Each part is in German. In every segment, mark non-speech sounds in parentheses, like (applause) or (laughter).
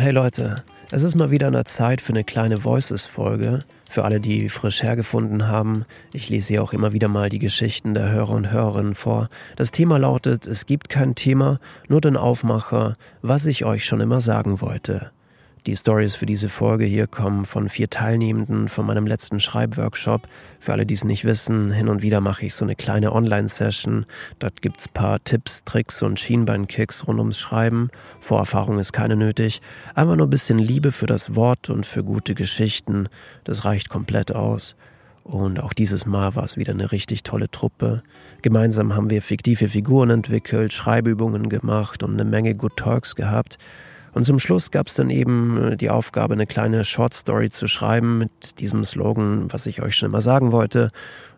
Hey Leute, es ist mal wieder an der Zeit für eine kleine Voices-Folge. Für alle, die frisch hergefunden haben, ich lese hier auch immer wieder mal die Geschichten der Hörer und Hörerinnen vor. Das Thema lautet, es gibt kein Thema, nur den Aufmacher, was ich euch schon immer sagen wollte. Die Stories für diese Folge hier kommen von vier Teilnehmenden von meinem letzten Schreibworkshop. Für alle, die es nicht wissen, hin und wieder mache ich so eine kleine Online-Session. Dort gibt's paar Tipps, Tricks und Schienbeinkicks rund ums Schreiben. Vorerfahrung ist keine nötig. Einfach nur ein bisschen Liebe für das Wort und für gute Geschichten. Das reicht komplett aus. Und auch dieses Mal war es wieder eine richtig tolle Truppe. Gemeinsam haben wir fiktive Figuren entwickelt, Schreibübungen gemacht und eine Menge Good Talks gehabt. Und zum Schluss gab es dann eben äh, die Aufgabe, eine kleine Short Story zu schreiben mit diesem Slogan, was ich euch schon immer sagen wollte,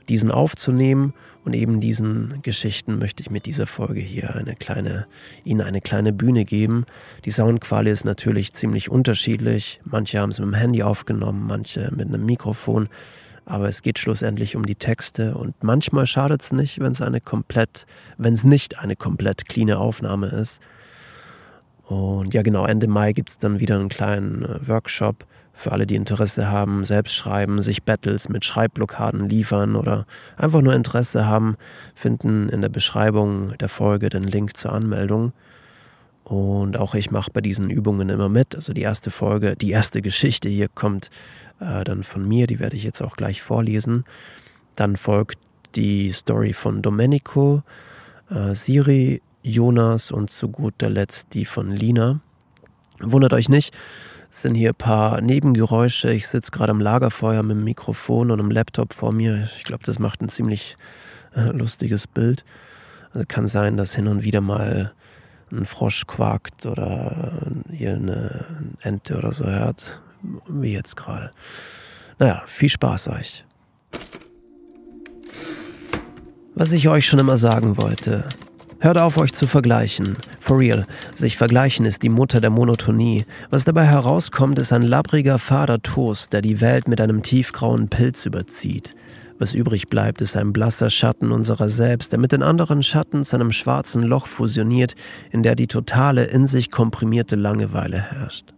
diesen aufzunehmen und eben diesen Geschichten möchte ich mit dieser Folge hier eine kleine, Ihnen eine kleine Bühne geben. Die Soundqualität ist natürlich ziemlich unterschiedlich. Manche haben es mit dem Handy aufgenommen, manche mit einem Mikrofon. Aber es geht schlussendlich um die Texte und manchmal schadet es nicht, wenn es eine komplett, wenn es nicht eine komplett cleane Aufnahme ist. Und ja, genau, Ende Mai gibt es dann wieder einen kleinen äh, Workshop für alle, die Interesse haben, selbst schreiben, sich Battles mit Schreibblockaden liefern oder einfach nur Interesse haben, finden in der Beschreibung der Folge den Link zur Anmeldung. Und auch ich mache bei diesen Übungen immer mit. Also die erste Folge, die erste Geschichte hier kommt äh, dann von mir, die werde ich jetzt auch gleich vorlesen. Dann folgt die Story von Domenico. Äh, Siri Jonas und zu guter Letzt die von Lina. Wundert euch nicht, es sind hier ein paar Nebengeräusche. Ich sitze gerade am Lagerfeuer mit dem Mikrofon und einem Laptop vor mir. Ich glaube, das macht ein ziemlich äh, lustiges Bild. Also kann sein, dass hin und wieder mal ein Frosch quakt oder ihr eine Ente oder so hört, wie jetzt gerade. Naja, viel Spaß euch. Was ich euch schon immer sagen wollte, Hört auf, euch zu vergleichen. For real. Sich vergleichen ist die Mutter der Monotonie. Was dabei herauskommt, ist ein labbriger, fader Toast, der die Welt mit einem tiefgrauen Pilz überzieht. Was übrig bleibt, ist ein blasser Schatten unserer selbst, der mit den anderen Schatten zu einem schwarzen Loch fusioniert, in der die totale, in sich komprimierte Langeweile herrscht.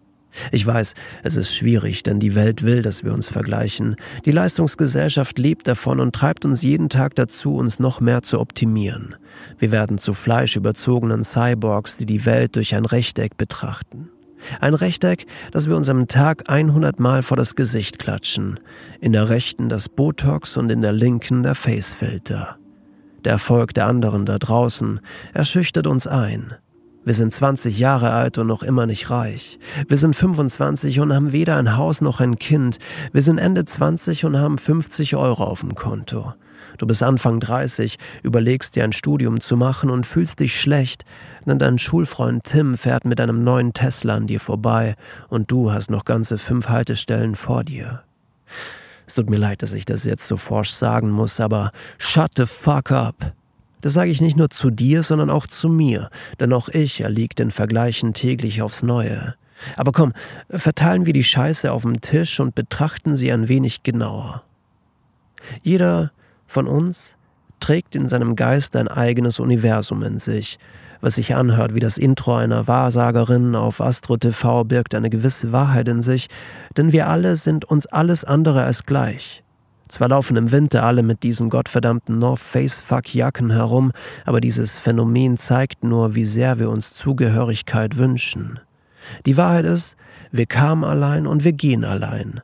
Ich weiß, es ist schwierig, denn die Welt will, dass wir uns vergleichen. Die Leistungsgesellschaft lebt davon und treibt uns jeden Tag dazu, uns noch mehr zu optimieren. Wir werden zu fleischüberzogenen Cyborgs, die die Welt durch ein Rechteck betrachten. Ein Rechteck, das wir uns am Tag 100 Mal vor das Gesicht klatschen. In der rechten das Botox und in der linken der Facefilter. Der Erfolg der anderen da draußen erschüchtert uns ein. Wir sind 20 Jahre alt und noch immer nicht reich. Wir sind 25 und haben weder ein Haus noch ein Kind. Wir sind Ende 20 und haben 50 Euro auf dem Konto. Du bist Anfang 30, überlegst dir ein Studium zu machen und fühlst dich schlecht, denn dein Schulfreund Tim fährt mit einem neuen Tesla an dir vorbei und du hast noch ganze fünf Haltestellen vor dir. Es tut mir leid, dass ich das jetzt so forsch sagen muss, aber shut the fuck up. Das sage ich nicht nur zu dir, sondern auch zu mir, denn auch ich erliege den Vergleichen täglich aufs Neue. Aber komm, verteilen wir die Scheiße auf dem Tisch und betrachten sie ein wenig genauer. Jeder von uns trägt in seinem Geist ein eigenes Universum in sich. Was sich anhört wie das Intro einer Wahrsagerin auf Astro TV birgt eine gewisse Wahrheit in sich, denn wir alle sind uns alles andere als gleich. Zwar laufen im Winter alle mit diesen gottverdammten North Face Fuck Jacken herum, aber dieses Phänomen zeigt nur, wie sehr wir uns Zugehörigkeit wünschen. Die Wahrheit ist, wir kamen allein und wir gehen allein,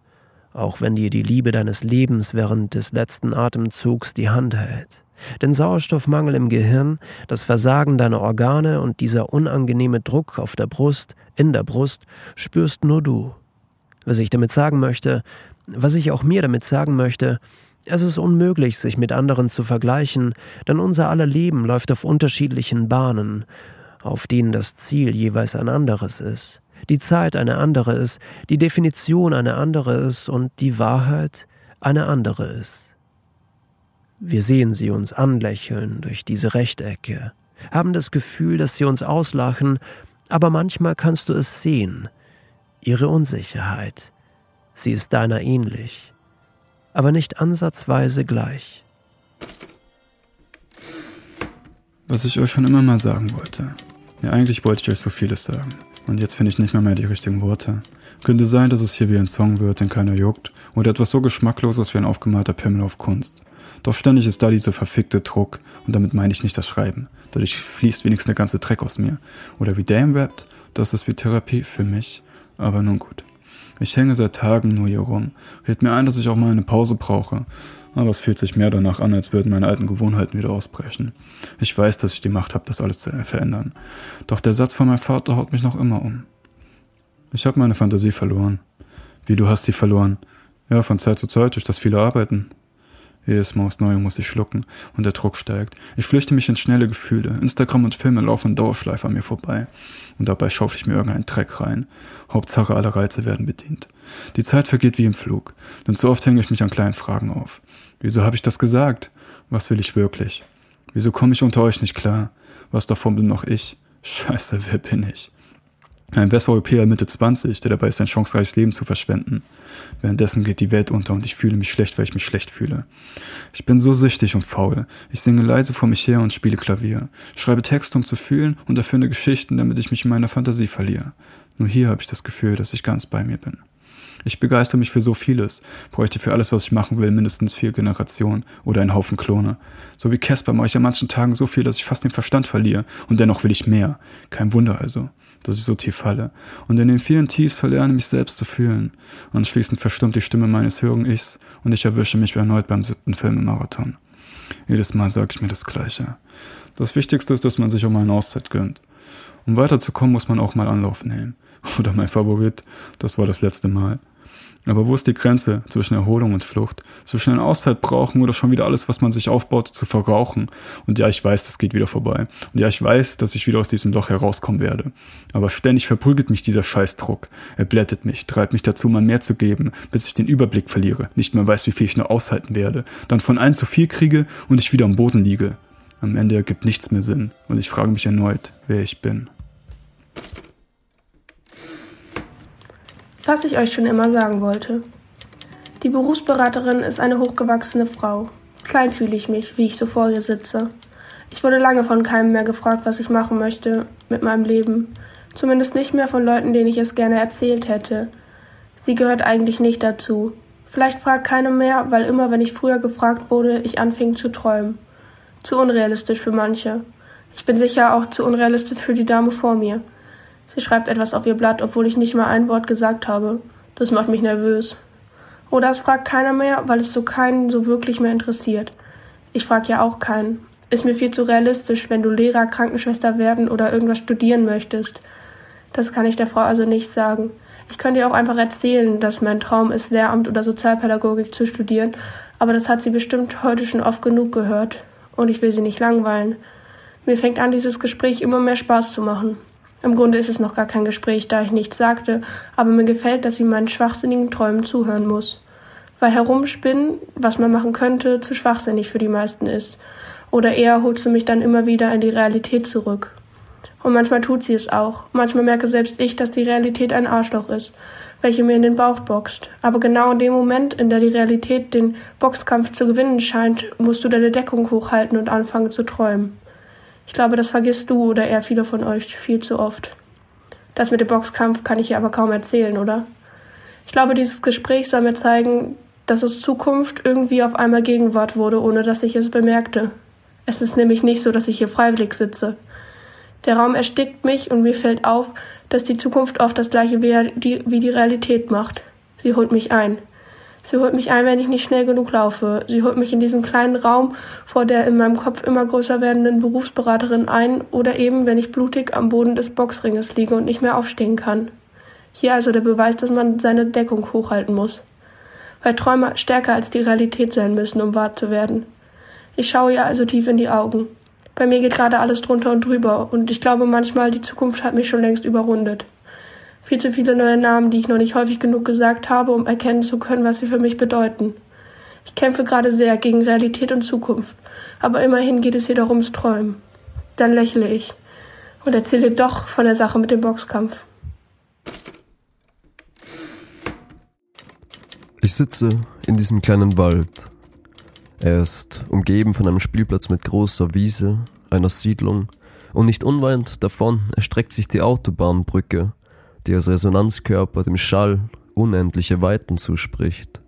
auch wenn dir die Liebe deines Lebens während des letzten Atemzugs die Hand hält. Den Sauerstoffmangel im Gehirn, das Versagen deiner Organe und dieser unangenehme Druck auf der Brust, in der Brust, spürst nur du. Was ich damit sagen möchte, was ich auch mir damit sagen möchte, es ist unmöglich, sich mit anderen zu vergleichen, denn unser aller Leben läuft auf unterschiedlichen Bahnen, auf denen das Ziel jeweils ein anderes ist, die Zeit eine andere ist, die Definition eine andere ist und die Wahrheit eine andere ist. Wir sehen sie uns anlächeln durch diese Rechtecke, haben das Gefühl, dass sie uns auslachen, aber manchmal kannst du es sehen, ihre Unsicherheit, Sie ist deiner ähnlich, aber nicht ansatzweise gleich. Was ich euch schon immer mal sagen wollte. Ja, eigentlich wollte ich euch so vieles sagen. Und jetzt finde ich nicht mehr, mehr die richtigen Worte. Könnte sein, dass es hier wie ein Song wird, den keiner juckt, oder etwas so Geschmackloses wie ein aufgemalter Pimmel auf Kunst. Doch ständig ist da dieser verfickte Druck, und damit meine ich nicht das Schreiben. Dadurch fließt wenigstens der ganze Dreck aus mir. Oder wie Dame rappt, das ist wie Therapie für mich. Aber nun gut. Ich hänge seit Tagen nur hier rum. Red mir ein, dass ich auch mal eine Pause brauche. Aber es fühlt sich mehr danach an, als würden meine alten Gewohnheiten wieder ausbrechen. Ich weiß, dass ich die Macht habe, das alles zu verändern. Doch der Satz von meinem Vater haut mich noch immer um. Ich habe meine Fantasie verloren. Wie du hast sie verloren? Ja, von Zeit zu Zeit durch das viele Arbeiten. Jedes Mal aufs Neue muss ich schlucken und der Druck steigt. Ich flüchte mich in schnelle Gefühle. Instagram und Filme laufen in an mir vorbei. Und dabei schaufel ich mir irgendeinen Dreck rein. Hauptsache alle Reize werden bedient. Die Zeit vergeht wie im Flug. Denn zu oft hänge ich mich an kleinen Fragen auf. Wieso habe ich das gesagt? Was will ich wirklich? Wieso komme ich unter euch nicht klar? Was davon bin noch ich? Scheiße, wer bin ich? Ein Westeuropäer Mitte 20, der dabei ist, ein chancereiches Leben zu verschwenden. Währenddessen geht die Welt unter und ich fühle mich schlecht, weil ich mich schlecht fühle. Ich bin so süchtig und faul. Ich singe leise vor mich her und spiele Klavier. Schreibe Texte, um zu fühlen und erfinde Geschichten, damit ich mich in meiner Fantasie verliere. Nur hier habe ich das Gefühl, dass ich ganz bei mir bin. Ich begeister mich für so vieles, bräuchte für alles, was ich machen will, mindestens vier Generationen oder einen Haufen Klone. So wie Casper mache ich an manchen Tagen so viel, dass ich fast den Verstand verliere und dennoch will ich mehr. Kein Wunder also dass ich so tief falle. Und in den vielen Tiefs verlerne mich selbst zu fühlen. Anschließend verstummt die Stimme meines höheren Ichs und ich erwische mich erneut beim siebten Filmemarathon. Jedes Mal sage ich mir das Gleiche. Das Wichtigste ist, dass man sich mal eine Auszeit gönnt. Um weiterzukommen, muss man auch mal Anlauf nehmen. (laughs) Oder mein Favorit, das war das letzte Mal. Aber wo ist die Grenze zwischen Erholung und Flucht? Zwischen einer Auszeit brauchen oder schon wieder alles, was man sich aufbaut, zu verrauchen? Und ja, ich weiß, das geht wieder vorbei. Und ja, ich weiß, dass ich wieder aus diesem Loch herauskommen werde. Aber ständig verprügelt mich dieser Scheißdruck. Er blättet mich, treibt mich dazu, mal mehr zu geben, bis ich den Überblick verliere, nicht mehr weiß, wie viel ich noch aushalten werde, dann von allen zu viel kriege und ich wieder am Boden liege. Am Ende ergibt nichts mehr Sinn und ich frage mich erneut, wer ich bin. Was ich euch schon immer sagen wollte. Die Berufsberaterin ist eine hochgewachsene Frau. Klein fühle ich mich, wie ich so vor ihr sitze. Ich wurde lange von keinem mehr gefragt, was ich machen möchte mit meinem Leben. Zumindest nicht mehr von Leuten, denen ich es gerne erzählt hätte. Sie gehört eigentlich nicht dazu. Vielleicht fragt keiner mehr, weil immer, wenn ich früher gefragt wurde, ich anfing zu träumen. Zu unrealistisch für manche. Ich bin sicher auch zu unrealistisch für die Dame vor mir. Sie schreibt etwas auf ihr Blatt, obwohl ich nicht mal ein Wort gesagt habe. Das macht mich nervös. Oder es fragt keiner mehr, weil es so keinen so wirklich mehr interessiert. Ich frag ja auch keinen. Ist mir viel zu realistisch, wenn du Lehrer, Krankenschwester werden oder irgendwas studieren möchtest. Das kann ich der Frau also nicht sagen. Ich könnte ihr auch einfach erzählen, dass mein Traum ist, Lehramt oder Sozialpädagogik zu studieren, aber das hat sie bestimmt heute schon oft genug gehört. Und ich will sie nicht langweilen. Mir fängt an, dieses Gespräch immer mehr Spaß zu machen. Im Grunde ist es noch gar kein Gespräch, da ich nichts sagte, aber mir gefällt, dass sie meinen schwachsinnigen Träumen zuhören muss. Weil herumspinnen, was man machen könnte, zu schwachsinnig für die meisten ist. Oder eher holt sie mich dann immer wieder in die Realität zurück. Und manchmal tut sie es auch. Manchmal merke selbst ich, dass die Realität ein Arschloch ist, welche mir in den Bauch boxt. Aber genau in dem Moment, in der die Realität den Boxkampf zu gewinnen scheint, musst du deine Deckung hochhalten und anfangen zu träumen. Ich glaube, das vergisst du oder eher viele von euch viel zu oft. Das mit dem Boxkampf kann ich hier aber kaum erzählen, oder? Ich glaube, dieses Gespräch soll mir zeigen, dass es Zukunft irgendwie auf einmal Gegenwart wurde, ohne dass ich es bemerkte. Es ist nämlich nicht so, dass ich hier freiwillig sitze. Der Raum erstickt mich und mir fällt auf, dass die Zukunft oft das gleiche wie die Realität macht. Sie holt mich ein. Sie holt mich ein, wenn ich nicht schnell genug laufe. Sie holt mich in diesen kleinen Raum vor der in meinem Kopf immer größer werdenden Berufsberaterin ein oder eben, wenn ich blutig am Boden des Boxringes liege und nicht mehr aufstehen kann. Hier also der Beweis, dass man seine Deckung hochhalten muss. Weil Träume stärker als die Realität sein müssen, um wahr zu werden. Ich schaue ihr also tief in die Augen. Bei mir geht gerade alles drunter und drüber und ich glaube manchmal, die Zukunft hat mich schon längst überrundet. Viel zu viele neue Namen, die ich noch nicht häufig genug gesagt habe, um erkennen zu können, was sie für mich bedeuten. Ich kämpfe gerade sehr gegen Realität und Zukunft, aber immerhin geht es darum, ums Träumen. Dann lächle ich und erzähle doch von der Sache mit dem Boxkampf. Ich sitze in diesem kleinen Wald. Er ist umgeben von einem Spielplatz mit großer Wiese, einer Siedlung, und nicht unweit davon erstreckt sich die Autobahnbrücke, die als Resonanzkörper dem Schall unendliche Weiten zuspricht.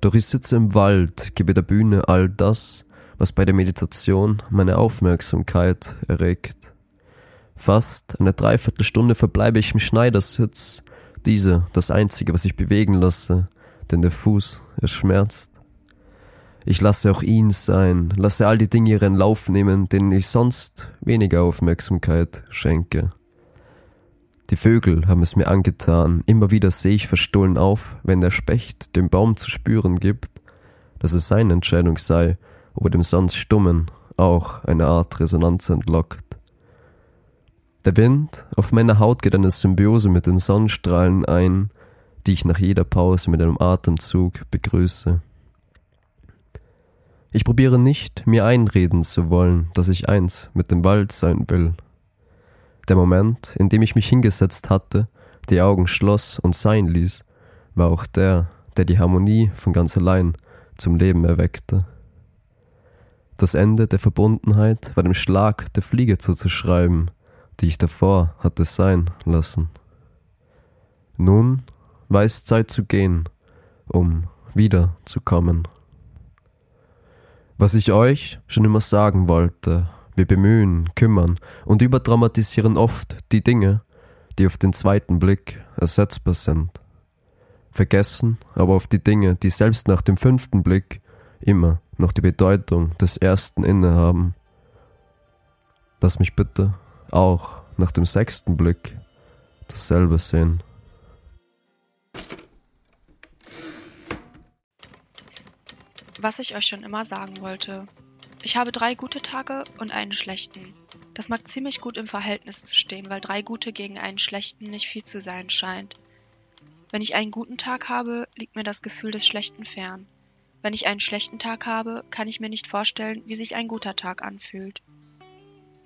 Doch ich sitze im Wald, gebe der Bühne all das, was bei der Meditation meine Aufmerksamkeit erregt. Fast eine Dreiviertelstunde verbleibe ich im Schneidersitz, diese das einzige, was ich bewegen lasse, denn der Fuß, er schmerzt. Ich lasse auch ihn sein, lasse all die Dinge ihren Lauf nehmen, denen ich sonst weniger Aufmerksamkeit schenke. Die Vögel haben es mir angetan, immer wieder sehe ich verstohlen auf, wenn der Specht dem Baum zu spüren gibt, dass es seine Entscheidung sei, ob er dem sonst Stummen auch eine Art Resonanz entlockt. Der Wind auf meiner Haut geht eine Symbiose mit den Sonnenstrahlen ein, die ich nach jeder Pause mit einem Atemzug begrüße. Ich probiere nicht, mir einreden zu wollen, dass ich eins mit dem Wald sein will. Der Moment, in dem ich mich hingesetzt hatte, die Augen schloss und sein ließ, war auch der, der die Harmonie von ganz allein zum Leben erweckte. Das Ende der Verbundenheit war dem Schlag der Fliege zuzuschreiben, die ich davor hatte sein lassen. Nun war es Zeit zu gehen, um wiederzukommen. Was ich euch schon immer sagen wollte, wir bemühen, kümmern und überdramatisieren oft die Dinge, die auf den zweiten Blick ersetzbar sind. Vergessen aber auf die Dinge, die selbst nach dem fünften Blick immer noch die Bedeutung des ersten innehaben. Lass mich bitte auch nach dem sechsten Blick dasselbe sehen. Was ich euch schon immer sagen wollte. Ich habe drei gute Tage und einen schlechten. Das mag ziemlich gut im Verhältnis zu stehen, weil drei gute gegen einen schlechten nicht viel zu sein scheint. Wenn ich einen guten Tag habe, liegt mir das Gefühl des Schlechten fern. Wenn ich einen schlechten Tag habe, kann ich mir nicht vorstellen, wie sich ein guter Tag anfühlt.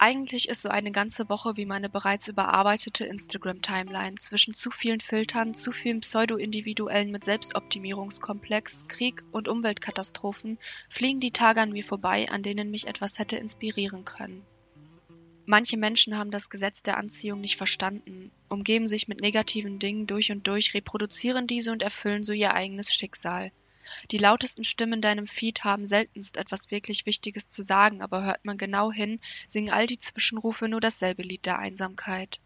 Eigentlich ist so eine ganze Woche wie meine bereits überarbeitete Instagram-Timeline zwischen zu vielen Filtern, zu vielen Pseudo-Individuellen mit Selbstoptimierungskomplex, Krieg und Umweltkatastrophen fliegen die Tage an mir vorbei, an denen mich etwas hätte inspirieren können. Manche Menschen haben das Gesetz der Anziehung nicht verstanden, umgeben sich mit negativen Dingen durch und durch, reproduzieren diese und erfüllen so ihr eigenes Schicksal. Die lautesten Stimmen in deinem Feed haben seltenst etwas wirklich Wichtiges zu sagen, aber hört man genau hin, singen all die Zwischenrufe nur dasselbe Lied der Einsamkeit.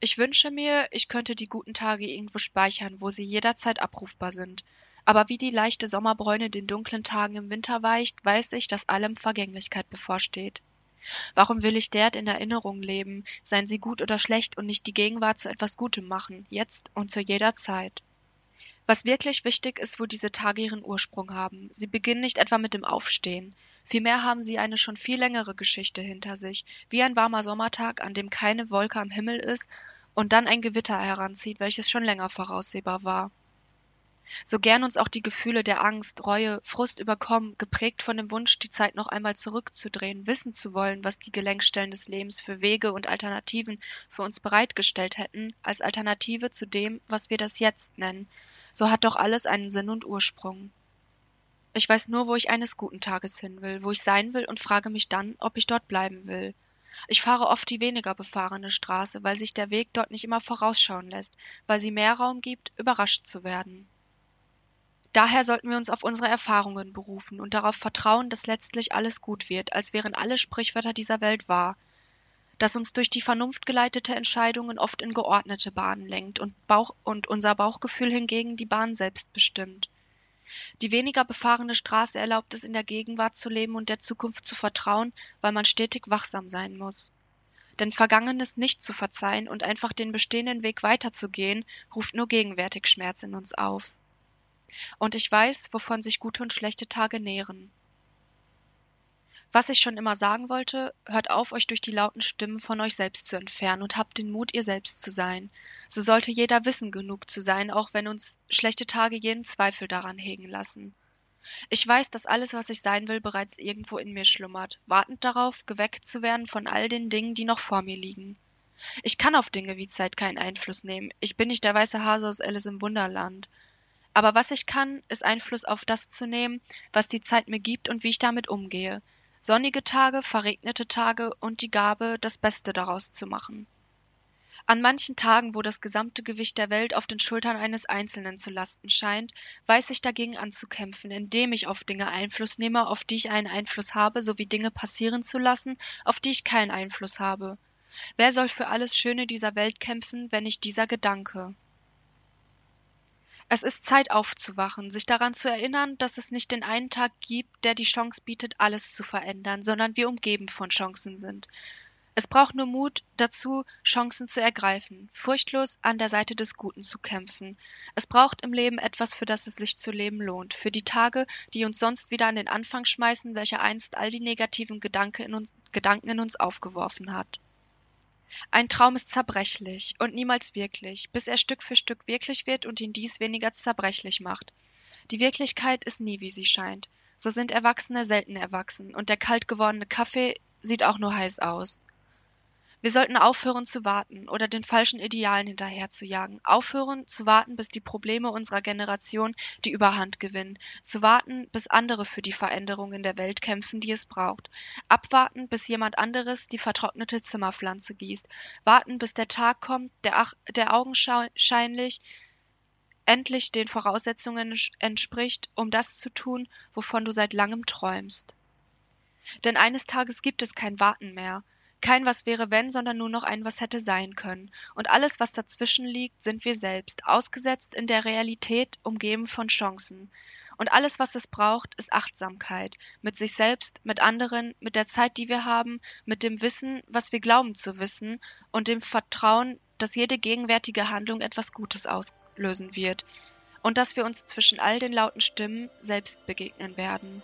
Ich wünsche mir, ich könnte die guten Tage irgendwo speichern, wo sie jederzeit abrufbar sind. Aber wie die leichte Sommerbräune den dunklen Tagen im Winter weicht, weiß ich, dass allem Vergänglichkeit bevorsteht. Warum will ich derart in Erinnerung leben, seien sie gut oder schlecht und nicht die Gegenwart zu etwas Gutem machen, jetzt und zu jeder Zeit? Was wirklich wichtig ist, wo diese Tage ihren Ursprung haben. Sie beginnen nicht etwa mit dem Aufstehen. Vielmehr haben sie eine schon viel längere Geschichte hinter sich, wie ein warmer Sommertag, an dem keine Wolke am Himmel ist und dann ein Gewitter heranzieht, welches schon länger voraussehbar war. So gern uns auch die Gefühle der Angst, Reue, Frust überkommen, geprägt von dem Wunsch, die Zeit noch einmal zurückzudrehen, wissen zu wollen, was die Gelenkstellen des Lebens für Wege und Alternativen für uns bereitgestellt hätten, als Alternative zu dem, was wir das Jetzt nennen, so hat doch alles einen Sinn und Ursprung. Ich weiß nur, wo ich eines guten Tages hin will, wo ich sein will und frage mich dann, ob ich dort bleiben will. Ich fahre oft die weniger befahrene Straße, weil sich der Weg dort nicht immer vorausschauen lässt, weil sie mehr Raum gibt, überrascht zu werden. Daher sollten wir uns auf unsere Erfahrungen berufen und darauf vertrauen, dass letztlich alles gut wird, als wären alle Sprichwörter dieser Welt wahr, das uns durch die Vernunft geleitete Entscheidungen oft in geordnete Bahnen lenkt und, Bauch und unser Bauchgefühl hingegen die Bahn selbst bestimmt. Die weniger befahrene Straße erlaubt es in der Gegenwart zu leben und der Zukunft zu vertrauen, weil man stetig wachsam sein muss. Denn Vergangenes nicht zu verzeihen und einfach den bestehenden Weg weiterzugehen, ruft nur gegenwärtig Schmerz in uns auf. Und ich weiß, wovon sich gute und schlechte Tage nähren. Was ich schon immer sagen wollte, hört auf, euch durch die lauten Stimmen von euch selbst zu entfernen und habt den Mut, ihr selbst zu sein. So sollte jeder wissen genug zu sein, auch wenn uns schlechte Tage jeden Zweifel daran hegen lassen. Ich weiß, dass alles, was ich sein will, bereits irgendwo in mir schlummert, wartend darauf, geweckt zu werden von all den Dingen, die noch vor mir liegen. Ich kann auf Dinge wie Zeit keinen Einfluss nehmen. Ich bin nicht der weiße Hase aus Alice im Wunderland. Aber was ich kann, ist Einfluss auf das zu nehmen, was die Zeit mir gibt und wie ich damit umgehe, Sonnige Tage, verregnete Tage und die Gabe, das Beste daraus zu machen. An manchen Tagen, wo das gesamte Gewicht der Welt auf den Schultern eines Einzelnen zu lasten scheint, weiß ich dagegen anzukämpfen, indem ich auf Dinge Einfluss nehme, auf die ich einen Einfluss habe, sowie Dinge passieren zu lassen, auf die ich keinen Einfluss habe. Wer soll für alles Schöne dieser Welt kämpfen, wenn nicht dieser Gedanke? Es ist Zeit aufzuwachen, sich daran zu erinnern, dass es nicht den einen Tag gibt, der die Chance bietet, alles zu verändern, sondern wir umgeben von Chancen sind. Es braucht nur Mut dazu, Chancen zu ergreifen, furchtlos an der Seite des Guten zu kämpfen. Es braucht im Leben etwas, für das es sich zu leben lohnt, für die Tage, die uns sonst wieder an den Anfang schmeißen, welcher einst all die negativen Gedanken in uns, Gedanken in uns aufgeworfen hat. Ein Traum ist zerbrechlich und niemals wirklich, bis er Stück für Stück wirklich wird und ihn dies weniger zerbrechlich macht. Die Wirklichkeit ist nie, wie sie scheint. So sind Erwachsene selten erwachsen und der kalt gewordene Kaffee sieht auch nur heiß aus. Wir sollten aufhören zu warten oder den falschen Idealen hinterherzujagen, aufhören zu warten, bis die Probleme unserer Generation die Überhand gewinnen, zu warten, bis andere für die Veränderung in der Welt kämpfen, die es braucht, abwarten, bis jemand anderes die vertrocknete Zimmerpflanze gießt, warten, bis der Tag kommt, der, ach, der augenscheinlich endlich den Voraussetzungen entspricht, um das zu tun, wovon du seit langem träumst. Denn eines Tages gibt es kein Warten mehr, kein Was wäre wenn, sondern nur noch ein Was hätte sein können. Und alles, was dazwischen liegt, sind wir selbst, ausgesetzt in der Realität, umgeben von Chancen. Und alles, was es braucht, ist Achtsamkeit. Mit sich selbst, mit anderen, mit der Zeit, die wir haben, mit dem Wissen, was wir glauben zu wissen und dem Vertrauen, dass jede gegenwärtige Handlung etwas Gutes auslösen wird. Und dass wir uns zwischen all den lauten Stimmen selbst begegnen werden.